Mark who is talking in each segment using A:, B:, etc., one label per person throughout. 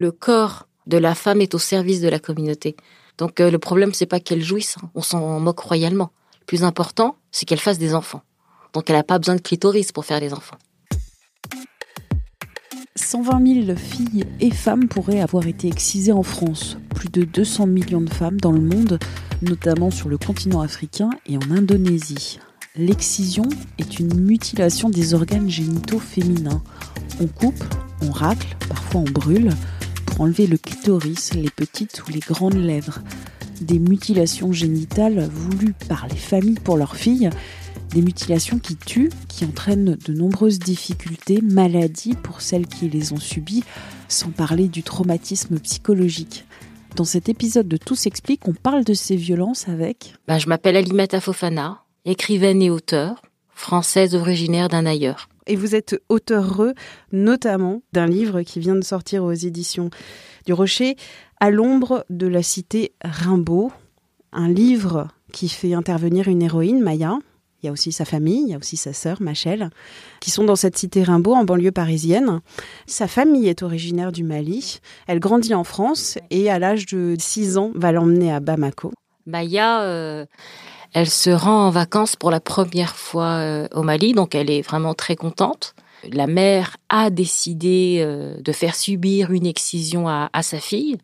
A: Le corps de la femme est au service de la communauté. Donc euh, le problème c'est pas qu'elle jouisse, hein. on s'en moque royalement. Le plus important, c'est qu'elle fasse des enfants. Donc elle n'a pas besoin de clitoris pour faire des enfants.
B: 120 000 filles et femmes pourraient avoir été excisées en France. Plus de 200 millions de femmes dans le monde, notamment sur le continent africain et en Indonésie. L'excision est une mutilation des organes génitaux féminins. On coupe, on racle, parfois on brûle, enlever le clitoris, les petites ou les grandes lèvres. Des mutilations génitales voulues par les familles pour leurs filles des mutilations qui tuent, qui entraînent de nombreuses difficultés, maladies pour celles qui les ont subies, sans parler du traumatisme psychologique. Dans cet épisode de Tout s'explique, on parle de ces violences avec...
A: Ben, je m'appelle Alimata Fofana, écrivaine et auteure, française originaire d'un ailleurs.
B: Et vous êtes auteur notamment d'un livre qui vient de sortir aux éditions du Rocher, À l'ombre de la cité Rimbaud, un livre qui fait intervenir une héroïne, Maya, il y a aussi sa famille, il y a aussi sa sœur, Machel, qui sont dans cette cité Rimbaud, en banlieue parisienne. Sa famille est originaire du Mali. Elle grandit en France et à l'âge de 6 ans va l'emmener à Bamako.
A: Maya, euh, elle se rend en vacances pour la première fois euh, au Mali, donc elle est vraiment très contente. La mère a décidé euh, de faire subir une excision à, sa fille.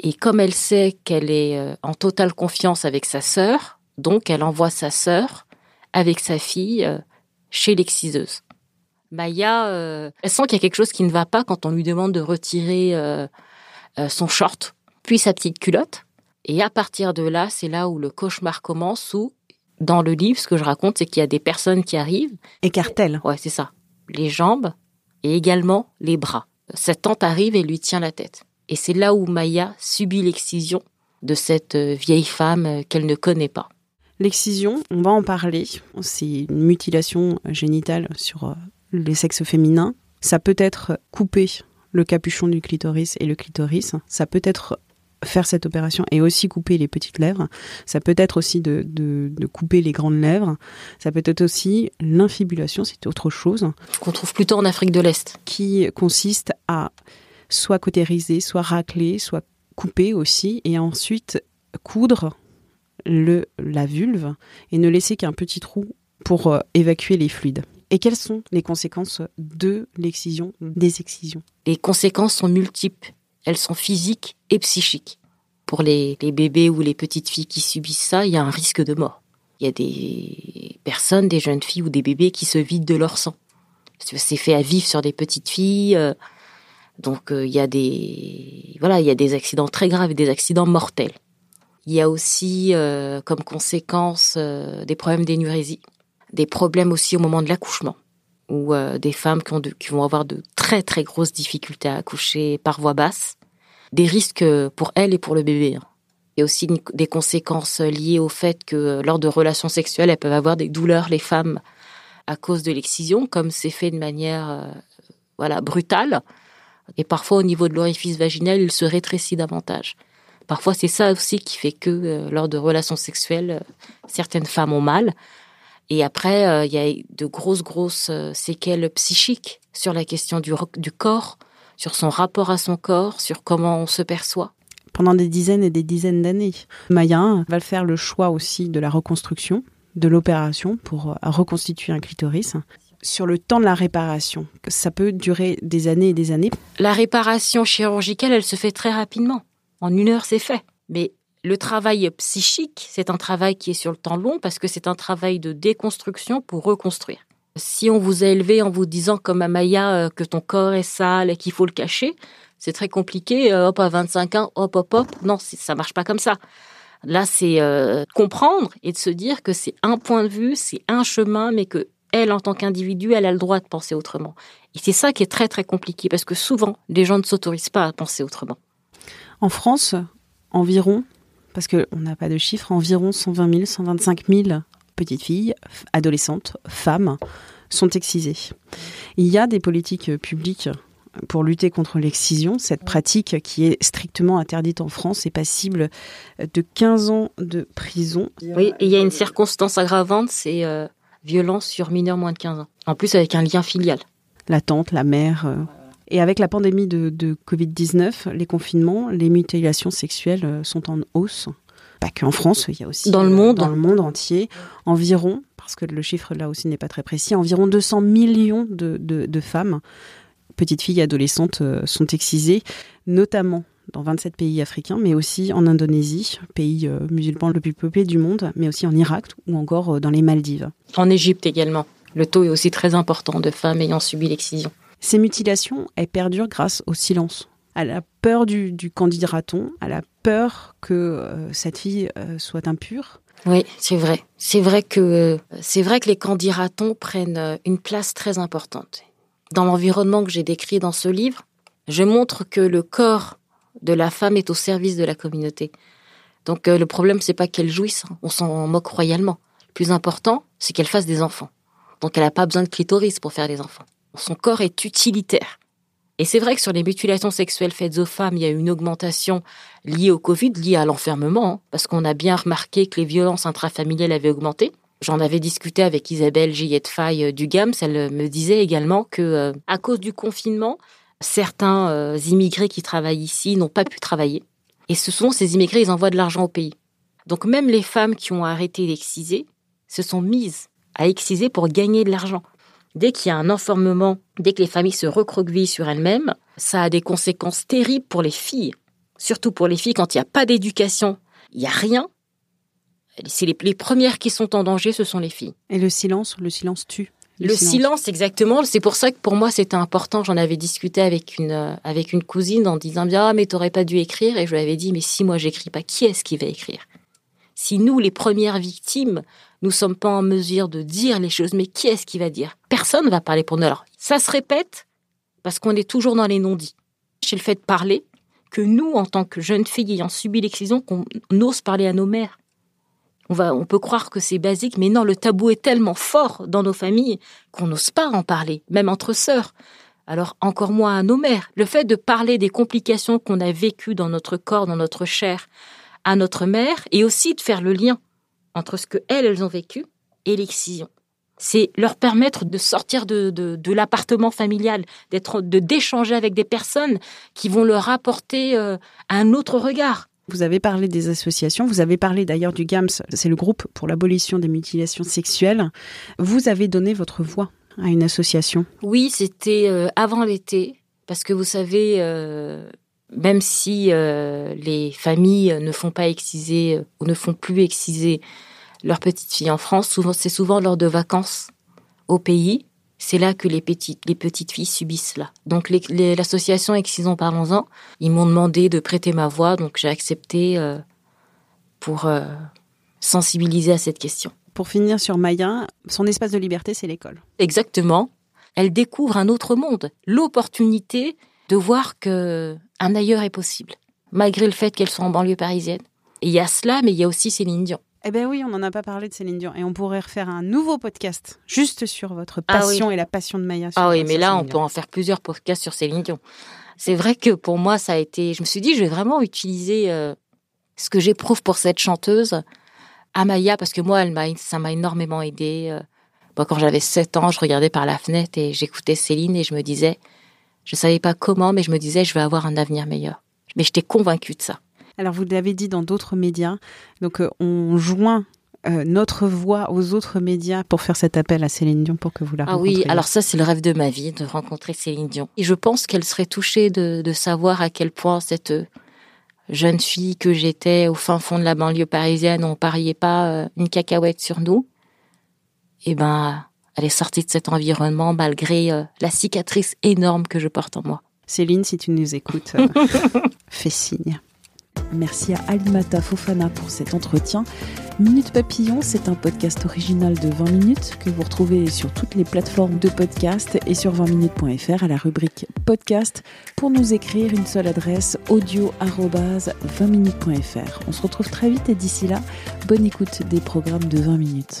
A: Et comme elle sait qu'elle est en totale confiance avec sa sœur, donc elle envoie sa sœur avec sa fille euh, chez l'exciseuse. Maya, euh, elle sent qu'il y a quelque chose qui ne va pas quand on lui demande de retirer euh, son short, puis sa petite culotte. Et à partir de là, c'est là où le cauchemar commence, où dans le livre, ce que je raconte, c'est qu'il y a des personnes qui arrivent.
B: Écartèlent.
A: Ouais, c'est ça. Les jambes et également les bras. Cette tante arrive et lui tient la tête. Et c'est là où Maya subit l'excision de cette vieille femme qu'elle ne connaît pas.
B: L'excision, on va en parler. C'est une mutilation génitale sur euh, les sexes féminins. Ça peut être couper le capuchon du clitoris et le clitoris. Ça peut être faire cette opération et aussi couper les petites lèvres. Ça peut être aussi de, de, de couper les grandes lèvres. Ça peut être aussi l'infibulation, c'est autre chose.
A: Qu'on trouve plutôt en Afrique de l'Est.
B: Qui consiste à soit cautériser, soit racler, soit couper aussi, et ensuite coudre le, la vulve et ne laisser qu'un petit trou pour euh, évacuer les fluides. Et quelles sont les conséquences de l'excision, des excisions?
A: Les conséquences sont multiples. Elles sont physiques et psychiques. Pour les, bébés ou les petites filles qui subissent ça, il y a un risque de mort. Il y a des personnes, des jeunes filles ou des bébés qui se vident de leur sang. C'est fait à vivre sur des petites filles. Euh, donc euh, il y a des voilà, il y a des accidents très graves et des accidents mortels. Il y a aussi euh, comme conséquence des problèmes d'énurésie, des problèmes aussi au moment de l'accouchement, ou euh, des femmes qui, ont de, qui vont avoir de très très grosses difficultés à accoucher par voie basse, des risques pour elles et pour le bébé. Il y a aussi des conséquences liées au fait que lors de relations sexuelles, elles peuvent avoir des douleurs, les femmes, à cause de l'excision, comme c'est fait de manière voilà brutale. Et parfois, au niveau de l'orifice vaginal, il se rétrécit davantage. Parfois, c'est ça aussi qui fait que euh, lors de relations sexuelles, euh, certaines femmes ont mal. Et après, euh, il y a de grosses, grosses séquelles psychiques sur la question du, du corps, sur son rapport à son corps, sur comment on se perçoit
B: pendant des dizaines et des dizaines d'années. Maya va faire le choix aussi de la reconstruction, de l'opération pour reconstituer un clitoris. Sur le temps de la réparation, ça peut durer des années et des années.
A: La réparation chirurgicale, elle se fait très rapidement. En une heure, c'est fait. Mais le travail psychique, c'est un travail qui est sur le temps long parce que c'est un travail de déconstruction pour reconstruire. Si on vous a élevé en vous disant comme Amaya euh, que ton corps est sale et qu'il faut le cacher, c'est très compliqué. Euh, hop, à 25 ans, hop, hop, hop. Non, ça marche pas comme ça. Là, c'est euh, comprendre et de se dire que c'est un point de vue, c'est un chemin, mais que elle, en tant qu'individu, elle a le droit de penser autrement. Et c'est ça qui est très très compliqué parce que souvent, les gens ne s'autorisent pas à penser autrement.
B: En France, environ, parce qu'on n'a pas de chiffres, environ 120 000, 125 000 petites filles, adolescentes, femmes sont excisées. Il y a des politiques publiques pour lutter contre l'excision. Cette pratique qui est strictement interdite en France est passible de 15 ans de prison.
A: Oui, et il y a une circonstance aggravante, c'est euh, violence sur mineurs moins de 15 ans. En plus avec un lien filial.
B: La tante, la mère. Euh. Et avec la pandémie de, de Covid-19, les confinements, les mutilations sexuelles euh, sont en hausse. Pas qu'en France, il y a aussi
A: dans le monde,
B: dans le monde entier, environ, parce que le chiffre là aussi n'est pas très précis, environ 200 millions de, de, de femmes petites filles adolescentes euh, sont excisées, notamment dans 27 pays africains, mais aussi en Indonésie, pays euh, musulman le plus peuplé du monde, mais aussi en Irak ou encore euh, dans les Maldives.
A: En Égypte également. Le taux est aussi très important de femmes ayant subi l'excision.
B: Ces mutilations, elles perdurent grâce au silence, à la peur du, du candidaton, à la peur que cette fille soit impure.
A: Oui, c'est vrai. C'est vrai que c'est vrai que les candidatons prennent une place très importante dans l'environnement que j'ai décrit dans ce livre, je montre que le corps de la femme est au service de la communauté. Donc euh, le problème c'est pas qu'elle jouisse, hein. on s'en moque royalement. Le plus important, c'est qu'elle fasse des enfants. Donc elle n'a pas besoin de clitoris pour faire des enfants. Son corps est utilitaire. Et c'est vrai que sur les mutilations sexuelles faites aux femmes, il y a une augmentation liée au Covid, liée à l'enfermement, hein, parce qu'on a bien remarqué que les violences intrafamiliales avaient augmenté. J'en avais discuté avec Isabelle Gillette Faye euh, du GAMS. Elle me disait également que, euh, à cause du confinement, certains euh, immigrés qui travaillent ici n'ont pas pu travailler. Et ce sont ces immigrés, ils envoient de l'argent au pays. Donc même les femmes qui ont arrêté d'exciser se sont mises à exciser pour gagner de l'argent. Dès qu'il y a un enfermement, dès que les familles se recroquevillent sur elles-mêmes, ça a des conséquences terribles pour les filles. Surtout pour les filles, quand il n'y a pas d'éducation, il n'y a rien, c'est les, premières qui sont en danger, ce sont les filles.
B: Et le silence, le silence tue.
A: Le, silence. exactement. C'est pour ça que pour moi c'était important. J'en avais discuté avec une euh, avec une cousine en disant bien ah mais t'aurais pas dû écrire et je lui avais dit mais si moi j'écris pas qui est-ce qui va écrire? Si nous les premières victimes nous sommes pas en mesure de dire les choses mais qui est-ce qui va dire? Personne ne va parler pour nous. Alors ça se répète parce qu'on est toujours dans les non-dits. C'est le fait de parler que nous en tant que jeunes filles ayant subi l'excision qu'on ose parler à nos mères on va, on peut croire que c'est basique, mais non, le tabou est tellement fort dans nos familles qu'on n'ose pas en parler, même entre sœurs. Alors encore moins à nos mères. Le fait de parler des complications qu'on a vécues dans notre corps, dans notre chair, à notre mère, et aussi de faire le lien entre ce que elles, elles ont vécu et l'excision. C'est leur permettre de sortir de, de, l'appartement familial, d'être, de d'échanger avec des personnes qui vont leur apporter euh, un autre regard.
B: Vous avez parlé des associations, vous avez parlé d'ailleurs du GAMS, c'est le groupe pour l'abolition des mutilations sexuelles. Vous avez donné votre voix à une association.
A: Oui, c'était euh, avant l'été, parce que vous savez, euh, même si euh, les familles ne font pas exciser ou ne font plus exciser leurs petites filles en France, souvent c'est souvent lors de vacances au pays c'est là que les petites, les petites filles subissent cela. Donc l'association Excisons Parlons-en, ils m'ont demandé de prêter ma voix, donc j'ai accepté euh, pour euh, sensibiliser à cette question.
B: Pour finir sur Maya, son espace de liberté, c'est l'école.
A: Exactement. Elle découvre un autre monde, l'opportunité de voir que un ailleurs est possible, malgré le fait qu'elle soit en banlieue parisienne. Et il y a cela, mais il y a aussi Céline Dion.
B: Eh bien oui, on n'en a pas parlé de Céline Dion. Et on pourrait refaire un nouveau podcast juste sur votre ah passion et la passion de Maya.
A: Ah oui, mais là, on peut en faire plusieurs podcasts sur Céline Dion. C'est vrai que pour moi, ça a été... Je me suis dit, je vais vraiment utiliser euh, ce que j'éprouve pour cette chanteuse à Maya, parce que moi, elle m'a, ça m'a énormément aidé. Euh. quand j'avais 7 ans, je regardais par la fenêtre et j'écoutais Céline et je me disais, je savais pas comment, mais je me disais, je vais avoir un avenir meilleur. Mais j'étais convaincue de ça.
B: Alors vous l'avez dit dans d'autres médias, donc euh, on joint euh, notre voix aux autres médias pour faire cet appel à Céline Dion pour que vous la rencontriez.
A: Ah oui, alors ça c'est le rêve de ma vie de rencontrer Céline Dion. Et je pense qu'elle serait touchée de, savoir à quel point cette euh, jeune fille que j'étais au fin fond de la banlieue parisienne, on pariait pas une cacahuète sur nous. Eh ben, elle est sortie de cet environnement malgré la cicatrice énorme que je porte en moi.
B: Céline, si tu nous écoutes, fais signe. Merci à Alimata Fofana pour cet entretien. Minute Papillon, c'est un podcast original de 20 minutes que vous retrouvez sur toutes les plateformes de podcast et sur 20minutes.fr à la rubrique podcast pour nous écrire une seule adresse audio 20minutes.fr. On se retrouve très vite et d'ici là, bonne écoute des programmes de 20 minutes.